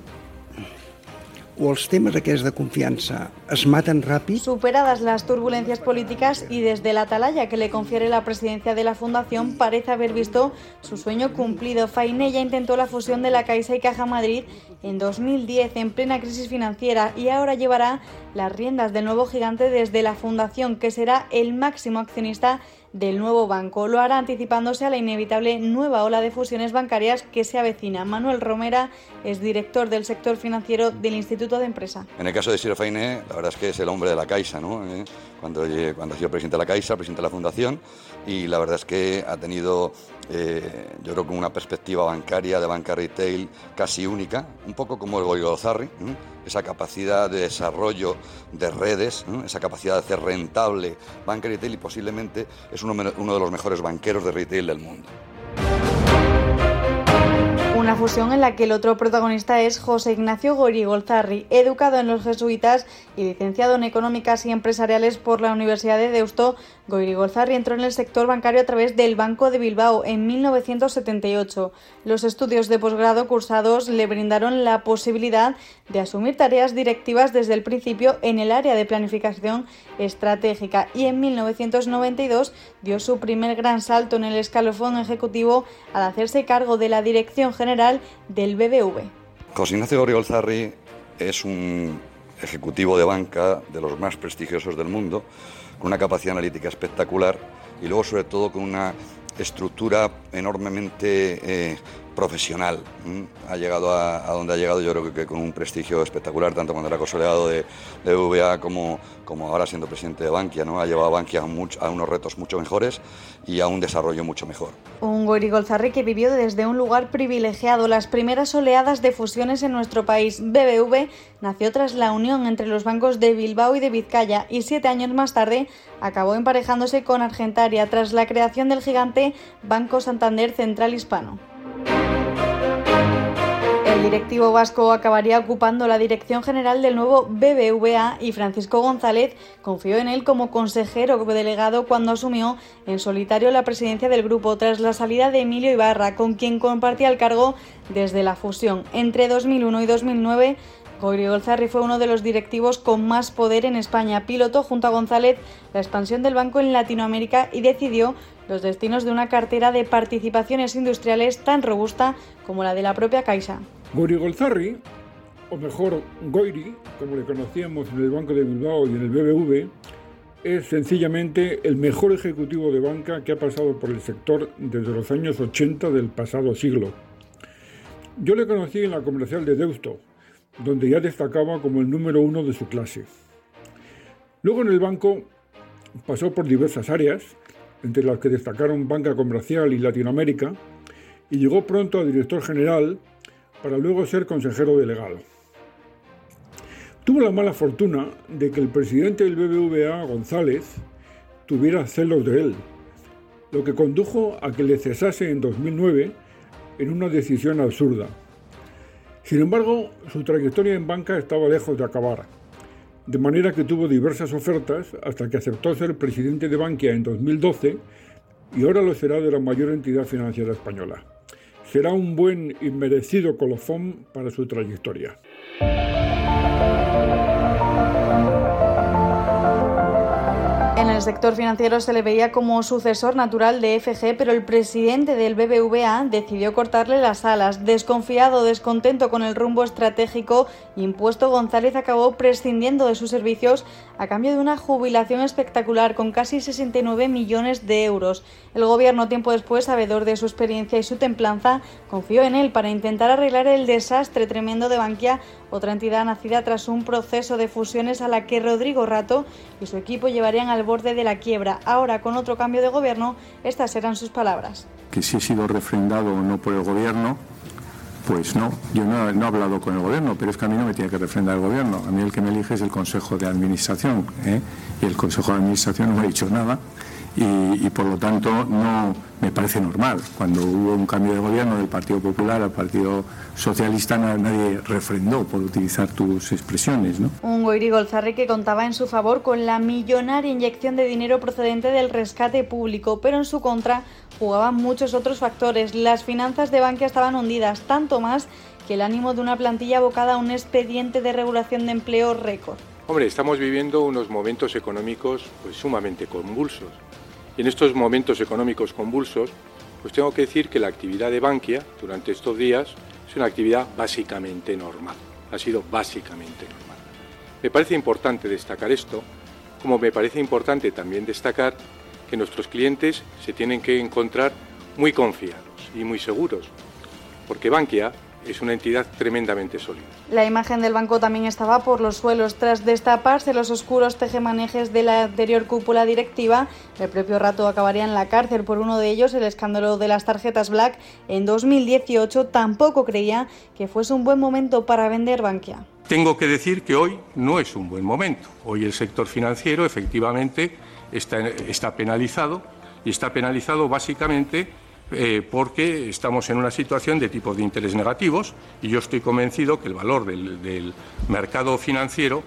o els temes aquests de confiança es maten ràpid?
Superadas las turbulencias políticas y desde la atalaya que le confiere la presidencia de la Fundación parece haber visto su sueño cumplido. Fainé ya intentó la fusión de la Caixa y Caja Madrid en 2010 en plena crisis financiera y ahora llevará las riendas del nuevo gigante desde la Fundación que será el máximo accionista del nuevo banco. Lo hará anticipándose a la inevitable nueva ola de fusiones bancarias que se avecina. Manuel Romera es director del sector financiero del Instituto de Empresa.
En el caso de la verdad es que es el hombre de la Caixa, ¿no? Eh, cuando, cuando ha sido presidente de la Caixa, presidente de la Fundación, y la verdad es que ha tenido, eh, yo creo que una perspectiva bancaria de banca retail casi única, un poco como el Goyo Zarri, esa capacidad de desarrollo de redes, esa capacidad de hacer rentable banca retail y posiblemente es uno de los mejores banqueros de retail del mundo.
Una fusión en la que el otro protagonista es José Ignacio Gori Golzarri, educado en los jesuitas y licenciado en económicas y empresariales por la Universidad de Deusto. Goiri Golzarri entró en el sector bancario a través del Banco de Bilbao en 1978. Los estudios de posgrado cursados le brindaron la posibilidad de asumir tareas directivas desde el principio en el área de planificación estratégica y en 1992 dio su primer gran salto en el escalofón ejecutivo al hacerse cargo de la dirección general del BBV.
José Ignacio Gorri es un ejecutivo de banca de los más prestigiosos del mundo, con una capacidad analítica espectacular y luego sobre todo con una estructura enormemente eh, profesional. Ha llegado a, donde ha llegado yo creo que, con un prestigio espectacular, tanto cuando era consolidado de, de como, como ahora siendo presidente de Bankia. ¿no? Ha llevado a Bankia a, unos retos mucho mejores y a un desarrollo mucho mejor.
Un Gori Golzarri que vivió desde un lugar privilegiado. Las primeras oleadas de fusiones en nuestro país. BBV nació tras la unión entre los bancos de Bilbao y de Vizcaya y siete años más tarde acabó emparejándose con Argentaria tras la creación del gigante Banco Santander Central Hispano. Directivo vasco acabaría ocupando la dirección general del nuevo BBVA y Francisco González confió en él como consejero delegado cuando asumió en solitario la presidencia del grupo tras la salida de Emilio Ibarra, con quien compartía el cargo desde la fusión. Entre 2001 y 2009, Goyri Golzarri fue uno de los directivos con más poder en España. Piloto junto a González la expansión del banco en Latinoamérica y decidió los destinos de una cartera de participaciones industriales tan robusta como la de la propia Caixa.
Goiri Golzarri, o mejor Goiri, como le conocíamos en el Banco de Bilbao y en el BBV, es sencillamente el mejor ejecutivo de banca que ha pasado por el sector desde los años 80 del pasado siglo. Yo le conocí en la comercial de Deusto, donde ya destacaba como el número uno de su clase. Luego en el banco pasó por diversas áreas, entre las que destacaron Banca Comercial y Latinoamérica, y llegó pronto a director general para luego ser consejero delegado. Tuvo la mala fortuna de que el presidente del BBVA, González, tuviera celos de él, lo que condujo a que le cesase en 2009 en una decisión absurda. Sin embargo, su trayectoria en banca estaba lejos de acabar. de manera que tuvo diversas ofertas hasta que aceptó ser presidente de Bankia en 2012 y ahora lo será de la mayor entidad financiera española. Será un buen y merecido colofón para su trayectoria.
El sector financiero se le veía como sucesor natural de FG, pero el presidente del BBVA decidió cortarle las alas. Desconfiado, descontento con el rumbo estratégico impuesto, González acabó prescindiendo de sus servicios a cambio de una jubilación espectacular con casi 69 millones de euros. El gobierno, tiempo después, sabedor de su experiencia y su templanza, confió en él para intentar arreglar el desastre tremendo de Bankia, otra entidad nacida tras un proceso de fusiones a la que Rodrigo Rato y su equipo llevarían al borde de la quiebra. Ahora, con otro cambio de gobierno, estas eran sus palabras.
Que si he sido refrendado o no por el gobierno, pues no, yo no, he hablado con el gobierno, pero es que a mí no me tiene que refrendar el gobierno. A mí el que me elige es el Consejo de Administración. ¿eh? Y el Consejo de Administración no me ha dicho nada y, por lo tanto no me parece normal. Cuando hubo un cambio de gobierno del Partido Popular al Partido Socialista nadie refrendó, por utilizar tus expresiones. ¿no?
Un Goiri Golzarri que contaba en su favor con la millonaria inyección de dinero procedente del rescate público, pero en su contra jugaban muchos otros factores. Las finanzas de Bankia estaban hundidas, tanto más que el ánimo de una plantilla abocada a un expediente de regulación de empleo récord.
Hombre, estamos viviendo unos momentos económicos pues, sumamente convulsos y en estos momentos económicos convulsos, pues tengo que decir que la actividad de Bankia durante estos días es una actividad básicamente normal. Ha sido básicamente normal. Me parece importante destacar esto, como me parece importante también destacar que nuestros clientes se tienen que encontrar muy confiados y muy seguros, porque Bankia es una entidad tremendamente sólida.
La imagen del banco también estaba por los suelos. Tras destaparse los oscuros tejemanejes de la anterior cúpula directiva, el propio rato acabaría en la cárcel por uno de ellos, el escándalo de las tarjetas Black. En 2018 tampoco creía que fuese un buen momento para vender Bankia.
Tengo que decir que hoy no es un buen momento. Hoy el sector financiero efectivamente está, está penalizado y está penalizado básicamente eh, porque estamos en una situación de tipos de interés negativos y yo estoy convencido que el valor del, mercado financiero,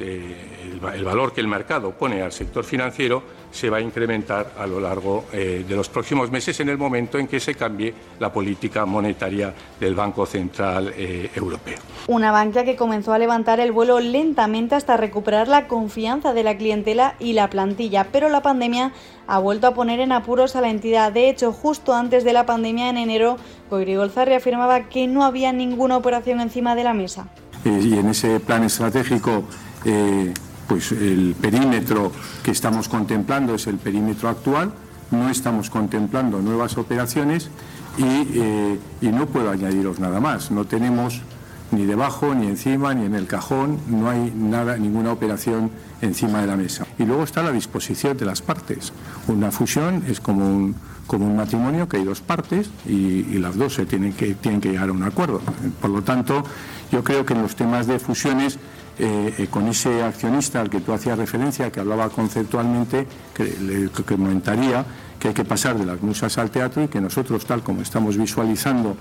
eh, el valor que el mercado pone al sector financiero, se va a incrementar a lo largo eh, de los próximos meses en el momento en que se cambie la política monetaria del Banco Central eh, Europeo.
Una banca que comenzó a levantar el vuelo lentamente hasta recuperar la confianza de la clientela y la plantilla, pero la pandemia ha vuelto a poner en apuros a la entidad. De hecho, justo antes de la pandemia en enero, Goyrigolzarri afirmaba que no había ninguna operación encima de la mesa.
Y en ese plan estratégico pues el perímetro que estamos contemplando es el perímetro actual, no estamos contemplando nuevas operaciones y, y, no puedo añadiros nada más. No tenemos ni debajo, ni encima, ni en el cajón, no hay nada, ninguna operación encima de la mesa. Y luego está la disposición de las partes. Una fusión es como un, como un matrimonio que hay dos partes y, las dos se tienen que, tienen que llegar a un acuerdo. Por lo tanto, yo creo que en los temas de fusiones eh, eh, con ese accionista al que tú hacías referencia, que hablaba conceptualmente, que, le, comentaría que hay que pasar de las musas al teatro y que nosotros, tal como estamos visualizando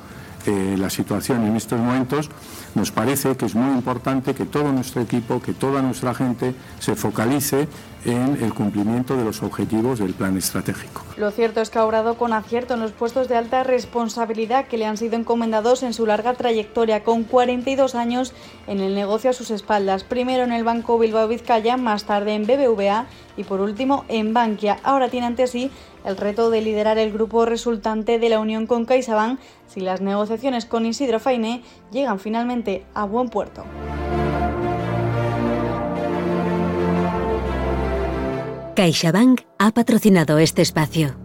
eh, la situación en estos momentos, nos parece que es muy importante que todo nuestro equipo, que toda nuestra gente se focalice en el cumplimiento de los objetivos del plan estratégico.
Lo cierto es que ha obrado con acierto en los puestos de alta responsabilidad que le han sido encomendados en su larga trayectoria, con 42 años en el negocio a sus espaldas. Primero en el Banco Bilbao Vizcaya, más tarde en BBVA y por último en Bankia. Ahora tiene ante sí el reto de liderar el grupo resultante de la unión con CaixaBank si las negociaciones con Isidro Fainé llegan finalmente a buen puerto.
CaixaBank ha patrocinado este espacio.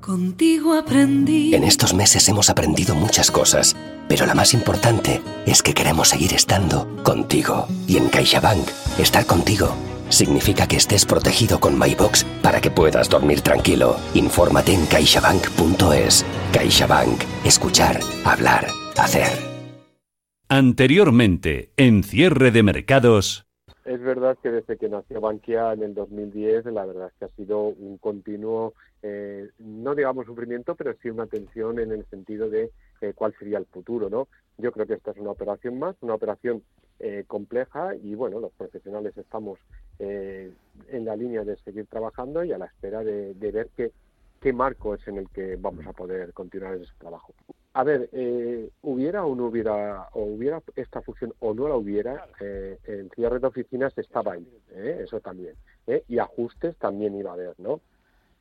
Contigo aprendí.
En estos meses hemos aprendido muchas cosas, pero la más importante es que queremos seguir estando contigo. Y en CaixaBank, estar contigo significa que estés protegido con MyBox para que puedas dormir tranquilo. Infórmate en caixabank.es. CaixaBank. Escuchar, hablar, hacer.
Anteriormente, en cierre de mercados.
Es verdad que desde que nació Bankia en el 2010, la verdad es que ha sido un continuo, eh, no digamos sufrimiento, pero sí una tensión en el sentido de eh, cuál sería el futuro, ¿no? Yo creo que esta es una operación más, una operación eh, compleja y bueno, los profesionales estamos en la línea de seguir trabajando y a la espera de, ver qué, qué marco es en el que vamos a poder continuar ese trabajo. A ver, hubiera o no hubiera, o hubiera esta fusión o no la hubiera, el cierre de oficinas estaba ahí, eso también, y ajustes también iba a haber, ¿no?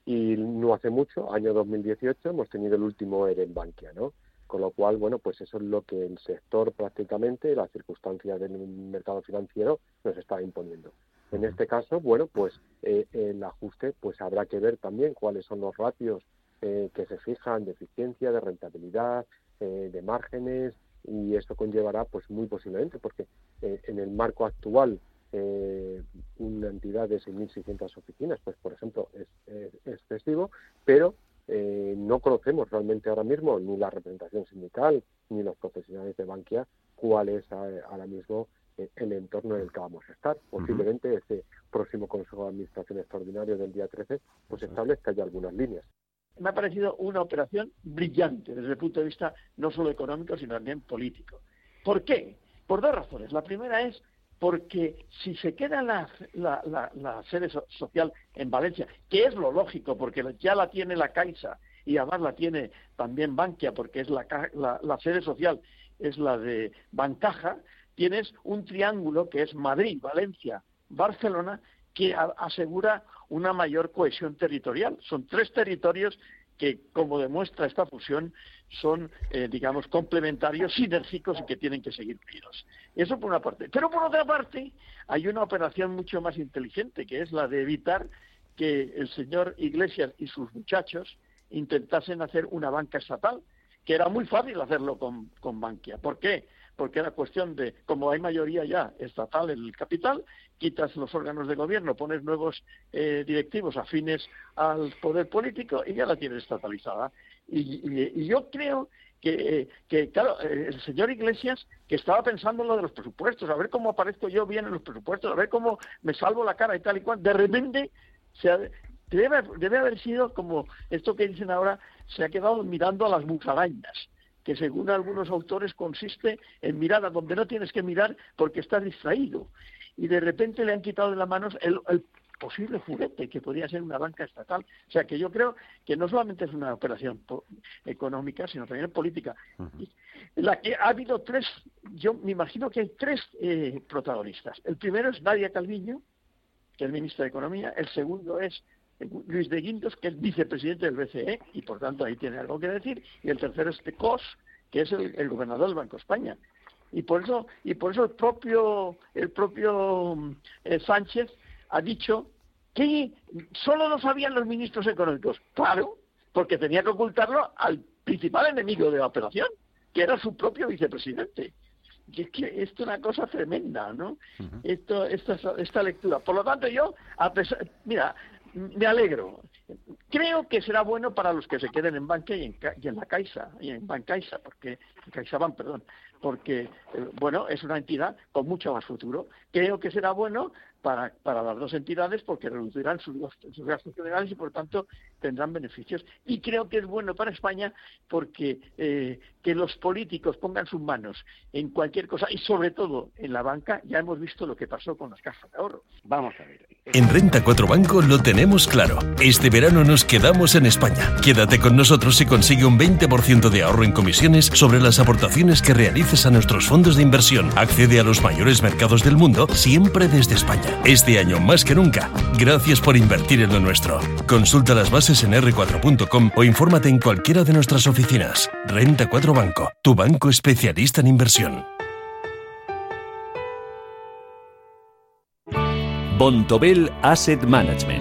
Y no hace mucho, año 2018, hemos tenido el último ERE en Bankia, ¿no? Con lo cual, bueno, pues eso es lo que el sector prácticamente, las circunstancias del mercado financiero nos está imponiendo. En este caso, bueno, pues eh, el ajuste, pues habrá que ver también cuáles son los ratios eh, que se fijan de eficiencia, de rentabilidad, eh, de márgenes, y eso conllevará, pues muy posiblemente, porque en el marco actual eh, una entidad de 6.600 oficinas, pues por ejemplo es, excesivo, pero eh, no conocemos realmente ahora mismo ni la representación sindical ni los profesionales de Bankia cuál es ahora mismo eh, el entorno en el que vamos a estar. Posiblemente ese próximo Consejo de Administración Extraordinario del día 13 pues establezca ya algunas líneas.
Me ha parecido una operación brillante desde el punto de vista no solo económico, sino también político. ¿Por qué? Por dos razones. La primera es porque si se queda la, sede social en Valencia, que es lo lógico, porque ya la tiene la Caixa y además la tiene también Bankia, porque es la, sede social, es la de Bancaja, tienes un triángulo que es Madrid, Valencia, Barcelona, que asegura una mayor cohesión territorial. Son tres territorios que, como demuestra esta fusión, son, eh, digamos, complementarios, sinérgicos y que tienen que seguir unidos. Eso por una parte. Pero por otra parte, hay una operación mucho más inteligente, que es la de evitar que el señor Iglesias y sus muchachos intentasen hacer una banca estatal, que era muy fácil hacerlo con, con Bankia. ¿Por qué? Porque era cuestión de, como hay mayoría ya estatal en el capital, quitas los órganos de gobierno, pones nuevos eh, directivos afines al poder político y ya la tienes estatalizada. Y, yo creo que, claro, el señor Iglesias, que estaba pensando en lo de los presupuestos, a ver cómo aparezco yo bien en los presupuestos, a ver cómo me salvo la cara y tal y cual, de repente se debe, debe haber sido como esto que dicen ahora, se ha quedado mirando a las musarañas que según algunos autores consiste en mirar a donde no tienes que mirar porque estás distraído. Y de repente le han quitado de las manos el, posible juguete que podría ser una banca estatal. O sea que yo creo que no solamente es una operación económica, sino también política. La que ha habido tres, yo me imagino que hay tres eh, protagonistas. El primero es Nadia Calviño, que es ministra de Economía. El segundo es Luis de Guindos, que es vicepresidente del BCE, y por tanto ahí tiene algo que decir, y el tercero es Cos, que es el, gobernador del Banco de España. Y por eso, y por eso el propio, el propio eh, Sánchez ha dicho que solo lo sabían los ministros económicos. Claro, porque tenía que ocultarlo al principal enemigo de la operación, que era su propio vicepresidente. Y es que esto es una cosa tremenda, ¿no? esto, esta, esta lectura. Por lo tanto, yo, a pesar, mira, me alegro. Creo que será bueno para los que se queden en Banca y en, la Caixa, y en Bancaisa, porque CaixaBank, perdón, porque eh, bueno, es una entidad con mucho más futuro. Creo que será bueno para, para las dos entidades porque reducirán sus, gastos generales y por tanto tendrán beneficios. Y creo que es bueno para España porque eh, que los políticos pongan sus manos en cualquier cosa y sobre todo en la banca, ya hemos visto lo que pasó con las cajas de ahorro. Vamos a ver.
En Renta 4 Banco lo tenemos claro. Este verano nos quedamos en España. Quédate con nosotros y consigue un 20% de ahorro en comisiones sobre las aportaciones que realices a nuestros fondos de inversión. Accede a los mayores mercados del mundo siempre desde España. Este año más que nunca, gracias por invertir en lo nuestro. Consulta las bases en r4.com o infórmate en cualquiera de nuestras oficinas. Renta 4 Banco, tu banco especialista en inversión.
Bontobel Asset Management.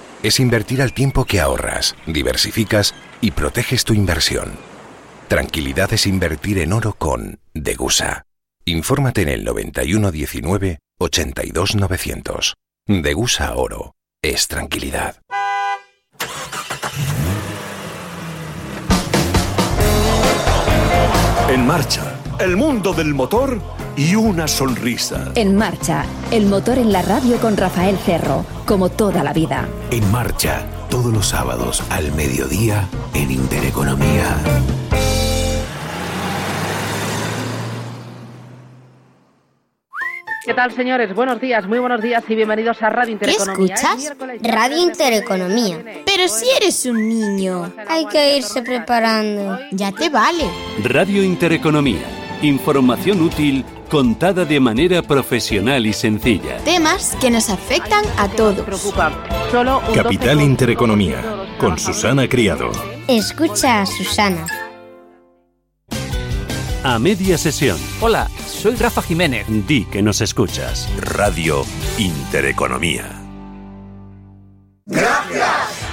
es invertir al tiempo que ahorras, diversificas y proteges tu inversión.
Tranquilidad es invertir en oro con Degusa. Infórmate en el 9119 82900. Degusa Oro es tranquilidad.
En marcha, el mundo del motor y una sonrisa.
En marcha, el motor en la radio con Rafael Cerro, como toda la vida.
En marcha, todos los sábados al mediodía en Intereconomía.
¿Qué tal, señores? Buenos días, muy buenos días y bienvenidos a Radio Intereconomía.
¿Qué escuchas? Radio Intereconomía. Pero si eres un niño, hay que irse preparando. Ya te vale.
Radio Intereconomía. Información útil contada de manera profesional y sencilla.
Temas que nos afectan a todos.
Capital Intereconomía, con Susana Criado.
Escucha a Susana.
A media sesión.
Hola, soy Rafa Jiménez.
Di que nos escuchas.
Radio Intereconomía.
Gracias.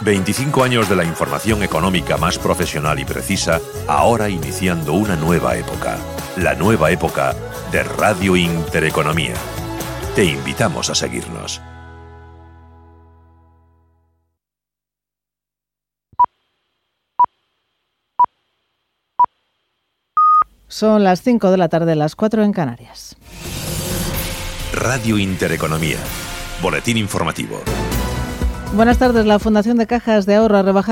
25 años de la información económica más profesional y precisa, ahora iniciando una nueva época. La nueva época de Radio Intereconomía. Te invitamos a seguirnos.
Son las 5 de la tarde, las 4 en Canarias.
Radio Intereconomía. Boletín informativo.
Buenas tardes. La Fundación de Cajas de Ahorro ha rebajado